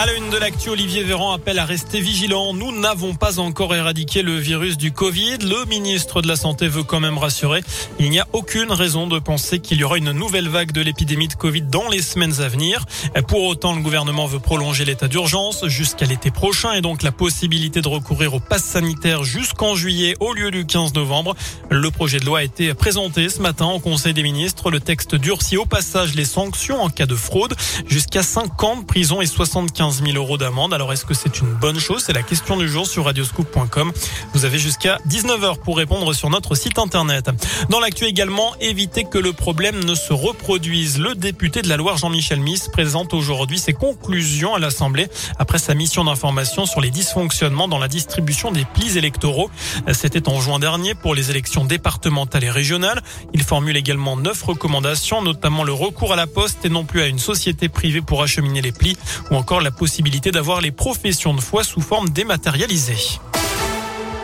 À la une de l'actu, Olivier Véran appelle à rester vigilant. Nous n'avons pas encore éradiqué le virus du Covid. Le ministre de la Santé veut quand même rassurer. Il n'y a aucune raison de penser qu'il y aura une nouvelle vague de l'épidémie de Covid dans les semaines à venir. Pour autant, le gouvernement veut prolonger l'état d'urgence jusqu'à l'été prochain et donc la possibilité de recourir au pass sanitaire jusqu'en juillet au lieu du 15 novembre. Le projet de loi a été présenté ce matin au Conseil des ministres. Le texte durcit au passage les sanctions en cas de fraude jusqu'à 5 ans de prison et 75 15 000 euros d'amende. Alors est-ce que c'est une bonne chose? C'est la question du jour sur radioscoop.com. Vous avez jusqu'à 19h pour répondre sur notre site internet. Dans l'actu également, éviter que le problème ne se reproduise. Le député de la Loire Jean-Michel Miss présente aujourd'hui ses conclusions à l'Assemblée après sa mission d'information sur les dysfonctionnements dans la distribution des plis électoraux. C'était en juin dernier pour les élections départementales et régionales. Il formule également neuf recommandations, notamment le recours à la poste et non plus à une société privée pour acheminer les plis ou encore la possibilité d'avoir les professions de foi sous forme dématérialisée.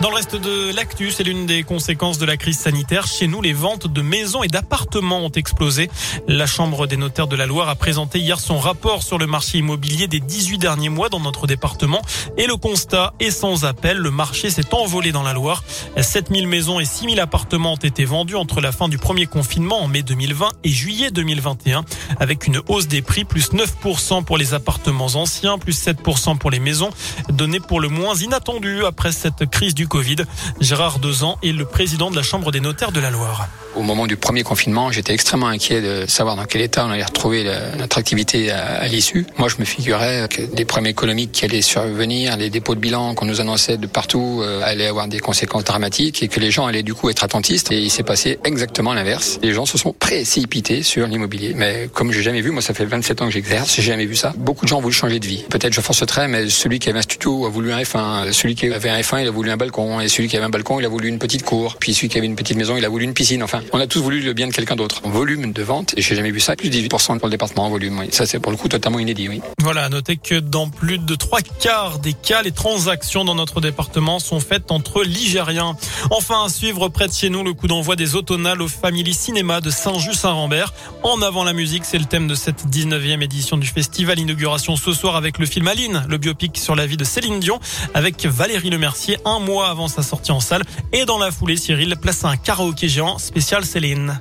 Dans le reste de l'actu, c'est l'une des conséquences de la crise sanitaire. Chez nous, les ventes de maisons et d'appartements ont explosé. La Chambre des notaires de la Loire a présenté hier son rapport sur le marché immobilier des 18 derniers mois dans notre département. Et le constat est sans appel. Le marché s'est envolé dans la Loire. 7000 maisons et 6000 appartements ont été vendus entre la fin du premier confinement en mai 2020 et juillet 2021, avec une hausse des prix plus 9% pour les appartements anciens, plus 7% pour les maisons, données pour le moins inattendu après cette crise du Covid. Gérard Dezan est le président de la Chambre des notaires de la Loire. Au moment du premier confinement, j'étais extrêmement inquiet de savoir dans quel état on allait retrouver notre activité à, l'issue. Moi, je me figurais que des problèmes économiques qui allaient survenir, les dépôts de bilan qu'on nous annonçait de partout euh, allaient avoir des conséquences dramatiques et que les gens allaient du coup être attentistes. Et il s'est passé exactement l'inverse. Les gens se sont précipités sur l'immobilier. Mais comme j'ai jamais vu, moi ça fait 27 ans que j'exerce, j'ai jamais vu ça. Beaucoup de gens ont voulu changer de vie. Peut-être je force très, mais celui qui avait un studio a voulu un F1, celui qui avait un F1 il a voulu un balcon, et celui qui avait un balcon il a voulu une petite cour, puis celui qui avait une petite maison il a voulu une piscine. Enfin, on a tous voulu le bien de quelqu'un d'autre. En volume de vente, et j'ai jamais vu ça, plus 18% pour le département en volume. Ça, c'est pour le coup totalement inédit. Voilà, à noter que dans plus de trois quarts des cas, les transactions dans notre département sont faites entre Ligériens. Enfin, à suivre près de chez nous le coup d'envoi des automnales au Family Cinéma de Saint-Just-Saint-Rambert. En avant la musique, c'est le thème de cette 19e édition du festival. Inauguration ce soir avec le film Aline, le biopic sur la vie de Céline Dion, avec Valérie Lemercier un mois avant sa sortie en salle. Et dans la foulée, Cyril place un karaoké géant spécial Céline.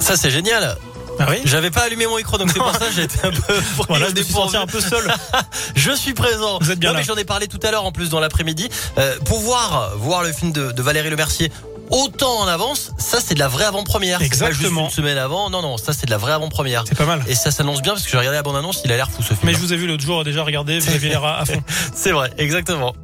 Ça, c'est génial. Ah oui J'avais pas allumé mon micro, donc c'est pour ça que j'étais un peu. Voilà, je me suis un peu seul. je suis présent. Vous êtes bien non, là. mais j'en ai parlé tout à l'heure en plus dans l'après-midi. Euh, pour voir le film de, de Valérie Lemercier autant en avance, ça c'est de la vraie avant-première. Exactement. Pas juste une semaine avant. Non, non, ça c'est de la vraie avant-première. C'est pas mal. Et ça s'annonce bien parce que j'ai regardé la bande-annonce, il a l'air fou ce film. Mais je vous ai vu l'autre jour déjà regarder, vous avez l'air à fond. c'est vrai, exactement.